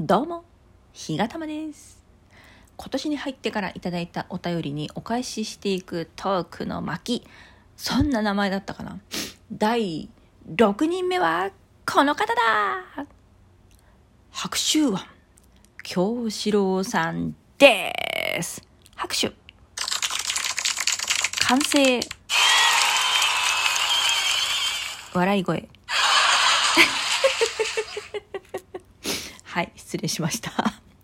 どうも、ひがたまです。今年に入ってからいただいたお便りにお返ししていくトークの巻。そんな名前だったかな第6人目はこの方だ白秋庵京志郎さんです。拍手。完成。笑い声。はい、失礼しました。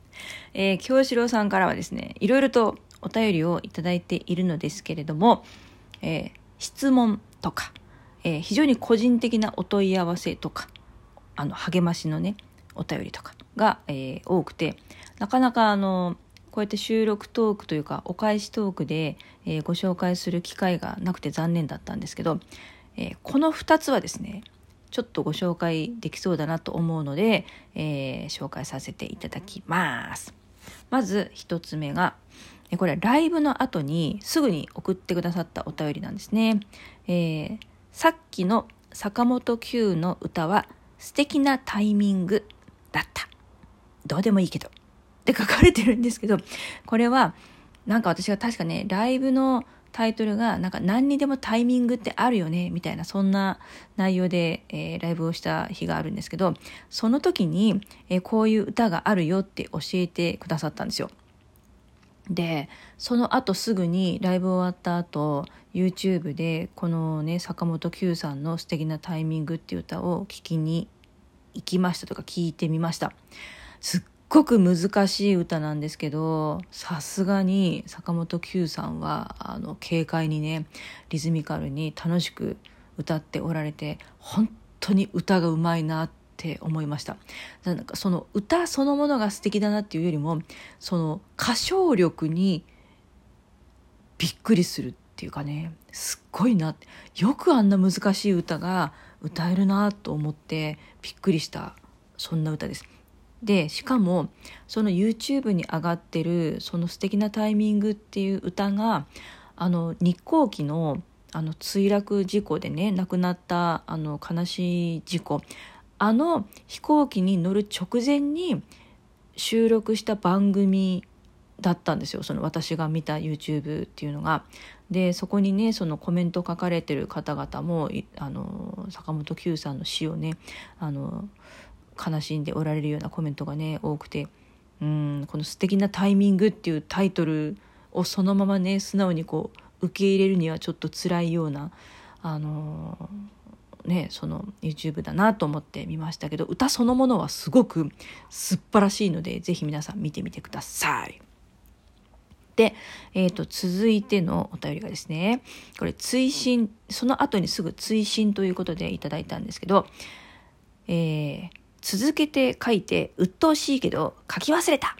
えー、京志郎さんからはですね、いろいろとお便りをいただいているのですけれども、えー質問とか、えー非常に個人的なお問い合わせとか、あの、励ましのね、お便りとかが、えー多くて、なかなかあの、こうやって収録トークというか、お返しトークで、えご紹介する機会がなくて残念だったんですけど、えーこの2つはですね、ちょっとご紹介できそうだなと思うので、えー紹介させていただきます。まず一つ目が、えこれライブの後にすぐに送ってくださったお便りなんですね。えーさっきの坂本九の歌は素敵なタイミングだった。どうでもいいけど。って書かれてるんですけど、これはなんか私が確かね、ライブのタイトルがなんか何にでもタイミングってあるよね、みたいなそんな内容で、えーライブをした日があるんですけど、その時に、えーこういう歌があるよって教えてくださったんですよ。でその後すぐにライブ終わった後 YouTube でこのね坂本九さんの「素敵なタイミング」っていう歌を聴きに行きましたとか聞いてみましたすっごく難しい歌なんですけどさすがに坂本九さんはあの軽快にねリズミカルに楽しく歌っておられて本当に歌がうまいなって思いましたなんかその歌そのものが素敵だなっていうよりもその歌唱力にびっくりするっていうかねすっごいなよくあんな難しい歌が歌えるなと思ってびっくりしたそんな歌です。でしかもその YouTube に上がってるその「素敵なタイミング」っていう歌があの日航機のあの墜落事故でね亡くなったあの悲しい事故あの飛行機に乗る直前に収録した番組だったんですよその私が見た YouTube っていうのが。でそこにねそのコメント書かれてる方々もあの坂本九さんの死をねあの悲しんでおられるようなコメントがね多くてうんこの「素敵なタイミング」っていうタイトルをそのままね素直にこう受け入れるにはちょっと辛いようなあのねその YouTube だなと思って見ましたけど歌そのものはすごく素晴らしいのでぜひ皆さん見てみてください。で、えー、と続いてのお便りがですねこれ追伸その後にすぐ追伸ということでいただいたんですけど、えー続けて書いて鬱陶しいけど書き忘れた。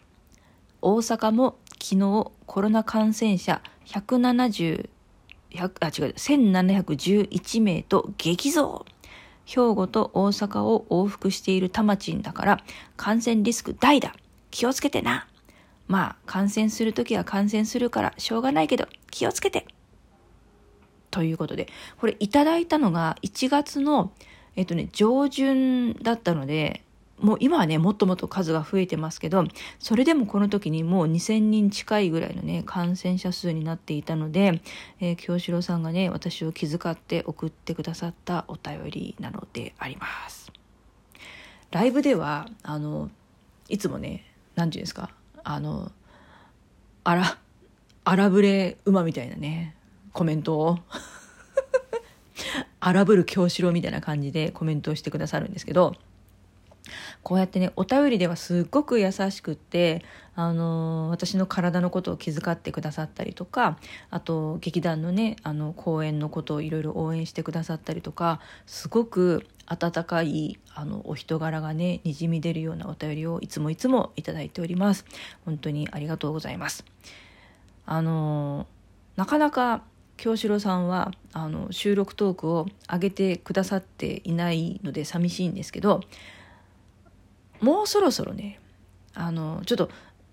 大阪も昨日コロナ感染者170あ違う1711名と激増。兵庫と大阪を往復しているタマチンだから感染リスク大だ。気をつけてな。まあ感染するときは感染するからしょうがないけど気をつけて。ということでこれいただいたのが1月のえっとね上旬だったのでもう今はねもっともっと数が増えてますけどそれでもこの時にもう2,000人近いぐらいのね感染者数になっていたので、えー京志郎さんがね私を気遣って送ってくださったお便りなのであります。ライブではあのいつもね何て言うんですかあのあら荒ぶれ馬みたいなねコメントを荒ぶる京志郎みたいな感じでコメントをしてくださるんですけどこうやってねお便りではすっごく優しくって、あの私の体のことを気遣ってくださったりとかあと劇団のねあの公演のことをいろいろ応援してくださったりとかすごく温かいあのお人柄がねにじみ出るようなお便りをいつもいつもいただいております。本当にありがとうございます。あのなかなか京志郎さんはあの収録トークを上げてくださっていないので寂しいんですけどもうそろそろねあのちょっと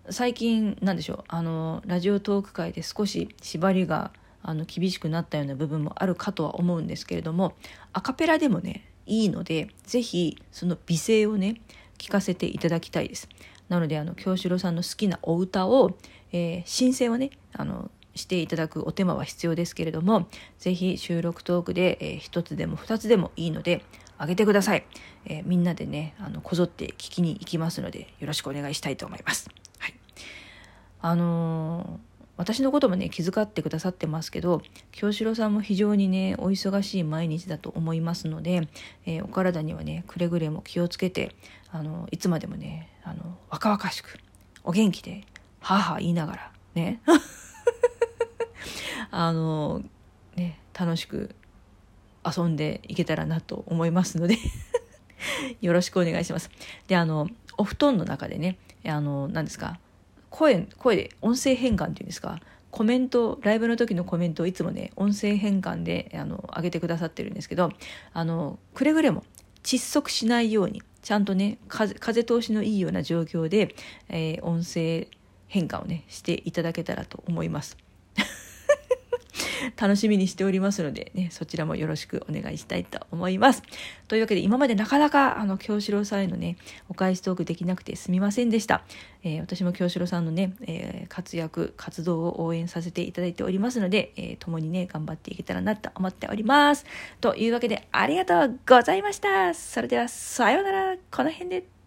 最近なんでしょうあのラジオトーク界で少し縛りがあの厳しくなったような部分もあるかとは思うんですけれどもアカペラでもねいいのでぜひその美声をね聞かせていただきたいです。なのであの京志郎さんの好きなお歌を、えー、申請をねあのしていただくお手間は必要ですけれども是非収録トークで、えー、1つでも2つでもいいのであげてください、えー、みんなでねあのこぞって聞きに行きますのでよろしくお願いしたいと思います。はい、あのー私のこともね気遣ってくださってますけど京志郎さんも非常にねお忙しい毎日だと思いますので、えー、お体にはねくれぐれも気をつけてあのいつまでもねあの若々しくお元気で母言いながらね。あのね楽しく遊んでいけたらなと思いますので よろしくお願いします。であのお布団の中でねあの何ですか声声で音声変換っていうんですかコメントライブの時のコメントをいつもね音声変換であの上げてくださってるんですけどあのくれぐれも窒息しないようにちゃんとね風風通しのいいような状況で、えー、音声変換をねしていただけたらと思います。楽しみにしておりますので、ね、そちらもよろしくお願いしたいと思います。というわけで、今までなかなか、あの、京志郎さんへのね、お返しトークできなくてすみませんでした。えー、私も京志郎さんのね、えー、活躍、活動を応援させていただいておりますので、えー、共にね、頑張っていけたらなと思っております。というわけで、ありがとうございました。それでは、さようなら。この辺で。